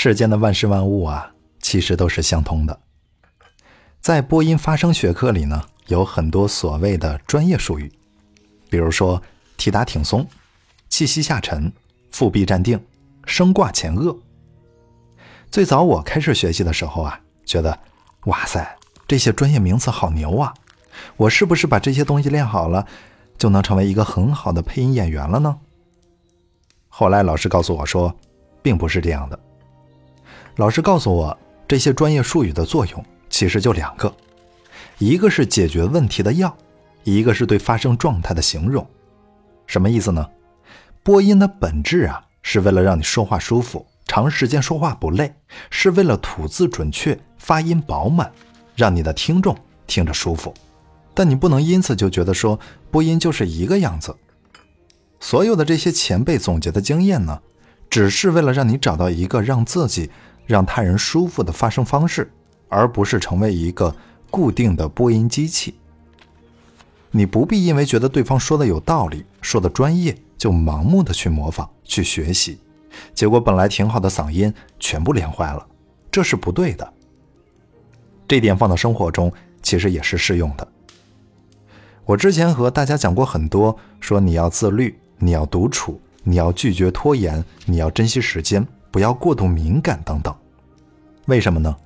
世间的万事万物啊，其实都是相通的。在播音发声学科里呢，有很多所谓的专业术语，比如说提打挺松、气息下沉、腹壁站定、声挂前颚。最早我开始学习的时候啊，觉得哇塞，这些专业名词好牛啊！我是不是把这些东西练好了，就能成为一个很好的配音演员了呢？后来老师告诉我说，并不是这样的。老师告诉我，这些专业术语的作用其实就两个，一个是解决问题的药，一个是对发声状态的形容。什么意思呢？播音的本质啊，是为了让你说话舒服，长时间说话不累，是为了吐字准确，发音饱满，让你的听众听着舒服。但你不能因此就觉得说播音就是一个样子。所有的这些前辈总结的经验呢，只是为了让你找到一个让自己。让他人舒服的发声方式，而不是成为一个固定的播音机器。你不必因为觉得对方说的有道理、说的专业，就盲目的去模仿、去学习，结果本来挺好的嗓音全部练坏了，这是不对的。这点放到生活中其实也是适用的。我之前和大家讲过很多，说你要自律，你要独处，你要拒绝拖延，你要珍惜时间。不要过度敏感等等，为什么呢？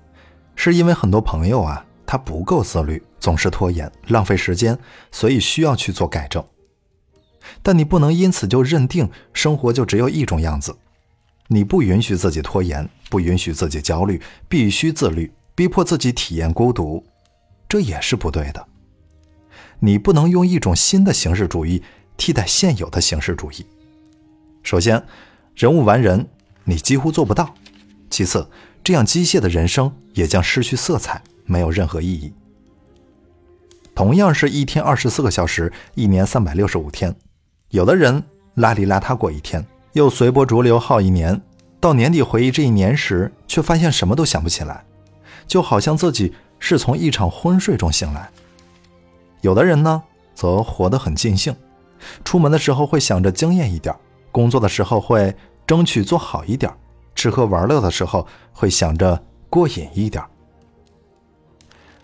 是因为很多朋友啊，他不够自律，总是拖延，浪费时间，所以需要去做改正。但你不能因此就认定生活就只有一种样子，你不允许自己拖延，不允许自己焦虑，必须自律，逼迫自己体验孤独，这也是不对的。你不能用一种新的形式主义替代现有的形式主义。首先，人无完人。你几乎做不到。其次，这样机械的人生也将失去色彩，没有任何意义。同样是一天二十四个小时，一年三百六十五天，有的人邋里邋遢过一天，又随波逐流耗一年，到年底回忆这一年时，却发现什么都想不起来，就好像自己是从一场昏睡中醒来。有的人呢，则活得很尽兴，出门的时候会想着惊艳一点，工作的时候会。争取做好一点，吃喝玩乐的时候会想着过瘾一点。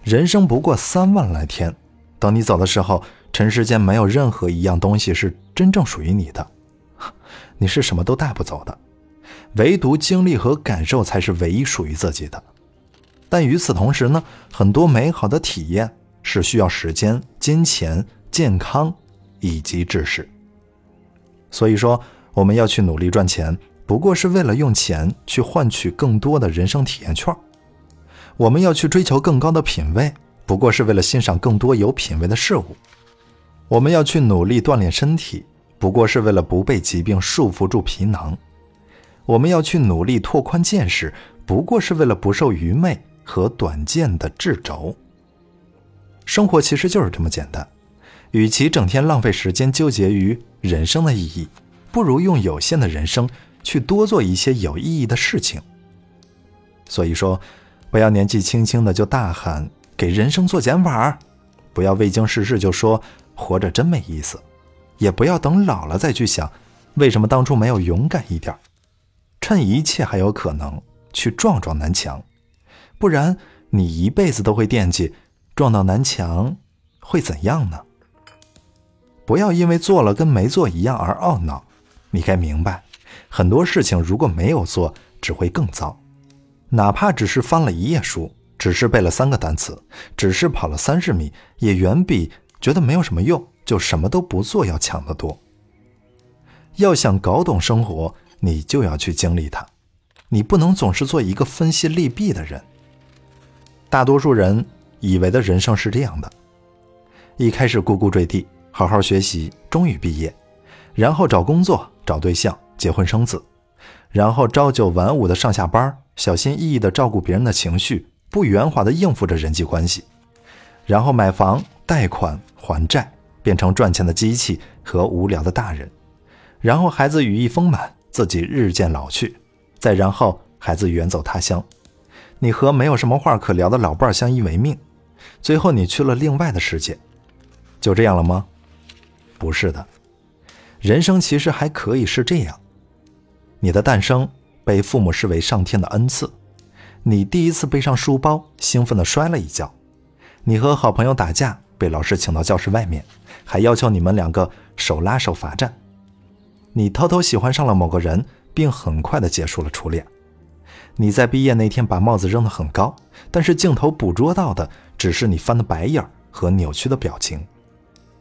人生不过三万来天，等你走的时候，尘世间没有任何一样东西是真正属于你的，你是什么都带不走的，唯独经历和感受才是唯一属于自己的。但与此同时呢，很多美好的体验是需要时间、金钱、健康以及知识。所以说。我们要去努力赚钱，不过是为了用钱去换取更多的人生体验券；我们要去追求更高的品味，不过是为了欣赏更多有品位的事物；我们要去努力锻炼身体，不过是为了不被疾病束缚住皮囊；我们要去努力拓宽见识，不过是为了不受愚昧和短见的掣肘。生活其实就是这么简单，与其整天浪费时间纠结于人生的意义。不如用有限的人生去多做一些有意义的事情。所以说，不要年纪轻轻的就大喊给人生做减法，不要未经世事就说活着真没意思，也不要等老了再去想为什么当初没有勇敢一点。趁一切还有可能，去撞撞南墙，不然你一辈子都会惦记撞到南墙会怎样呢？不要因为做了跟没做一样而懊恼。你该明白，很多事情如果没有做，只会更糟。哪怕只是翻了一页书，只是背了三个单词，只是跑了三十米，也远比觉得没有什么用就什么都不做要强得多。要想搞懂生活，你就要去经历它。你不能总是做一个分析利弊的人。大多数人以为的人生是这样的：一开始咕咕坠地，好好学习，终于毕业，然后找工作。找对象、结婚生子，然后朝九晚五的上下班，小心翼翼的照顾别人的情绪，不圆滑的应付着人际关系，然后买房、贷款、还债，变成赚钱的机器和无聊的大人，然后孩子羽翼丰满，自己日渐老去，再然后孩子远走他乡，你和没有什么话可聊的老伴相依为命，最后你去了另外的世界，就这样了吗？不是的。人生其实还可以是这样：你的诞生被父母视为上天的恩赐。你第一次背上书包，兴奋地摔了一跤。你和好朋友打架，被老师请到教室外面，还要求你们两个手拉手罚站。你偷偷喜欢上了某个人，并很快地结束了初恋。你在毕业那天把帽子扔得很高，但是镜头捕捉到的只是你翻的白眼和扭曲的表情。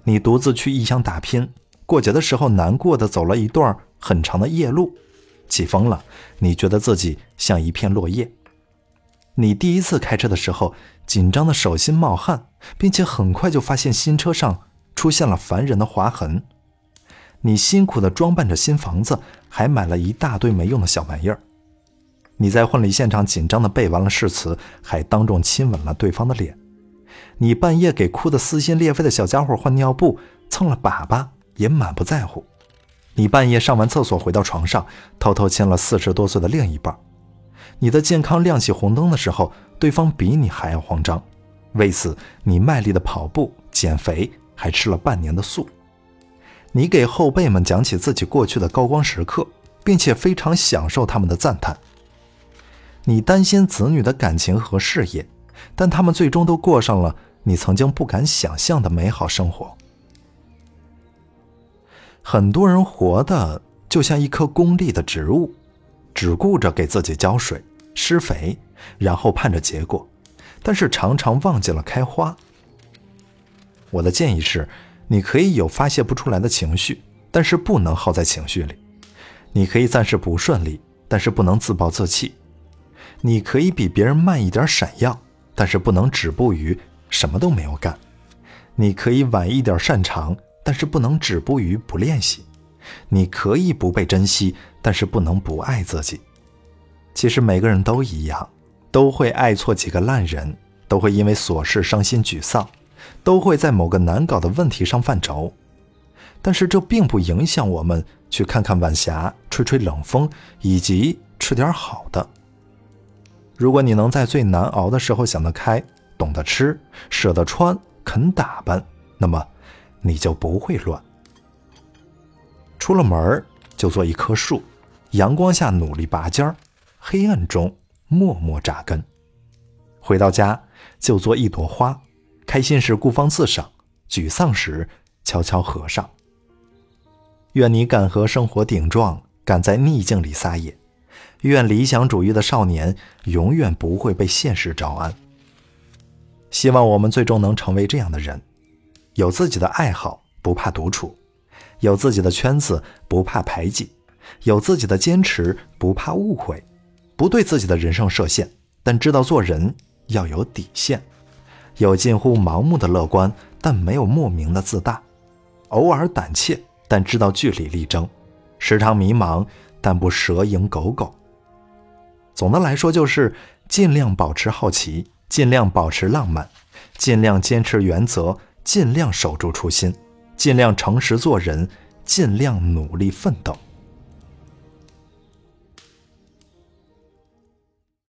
你独自去异乡打拼，过节的时候难过的走了一段很长的夜路，起风了，你觉得自己像一片落叶。你第一次开车的时候，紧张的手心冒汗，并且很快就发现新车上出现了烦人的划痕。你辛苦的装扮着新房子，还买了一大堆没用的小玩意儿。你在婚礼现场紧张的背完了誓词，还当众亲吻了对方的脸。你半夜给哭得撕心裂肺的小家伙换尿布，蹭了粑粑也满不在乎。你半夜上完厕所回到床上，偷偷亲了四十多岁的另一半。你的健康亮起红灯的时候，对方比你还要慌张。为此，你卖力的跑步减肥，还吃了半年的素。你给后辈们讲起自己过去的高光时刻，并且非常享受他们的赞叹。你担心子女的感情和事业，但他们最终都过上了你曾经不敢想象的美好生活。很多人活的就像一棵功利的植物，只顾着给自己浇水、施肥，然后盼着结果，但是常常忘记了开花。我的建议是，你可以有发泄不出来的情绪，但是不能耗在情绪里；你可以暂时不顺利，但是不能自暴自弃。你可以比别人慢一点闪耀，但是不能止步于什么都没有干。你可以晚一点擅长，但是不能止步于不练习。你可以不被珍惜，但是不能不爱自己。其实每个人都一样，都会爱错几个烂人，都会因为琐事伤心沮丧，都会在某个难搞的问题上犯愁。但是这并不影响我们去看看晚霞，吹吹冷风，以及吃点好的。如果你能在最难熬的时候想得开，懂得吃，舍得穿，肯打扮，那么你就不会乱。出了门就做一棵树，阳光下努力拔尖儿，黑暗中默默扎根。回到家就做一朵花，开心时孤芳自赏，沮丧时悄悄合上。愿你敢和生活顶撞，敢在逆境里撒野。愿理想主义的少年永远不会被现实招安。希望我们最终能成为这样的人：有自己的爱好，不怕独处；有自己的圈子，不怕排挤；有自己的坚持，不怕误会；不对自己的人生设限，但知道做人要有底线；有近乎盲目的乐观，但没有莫名的自大；偶尔胆怯，但知道据理力争；时常迷茫，但不蛇迎狗苟。总的来说，就是尽量保持好奇，尽量保持浪漫，尽量坚持原则，尽量守住初心，尽量诚实做人，尽量努力奋斗。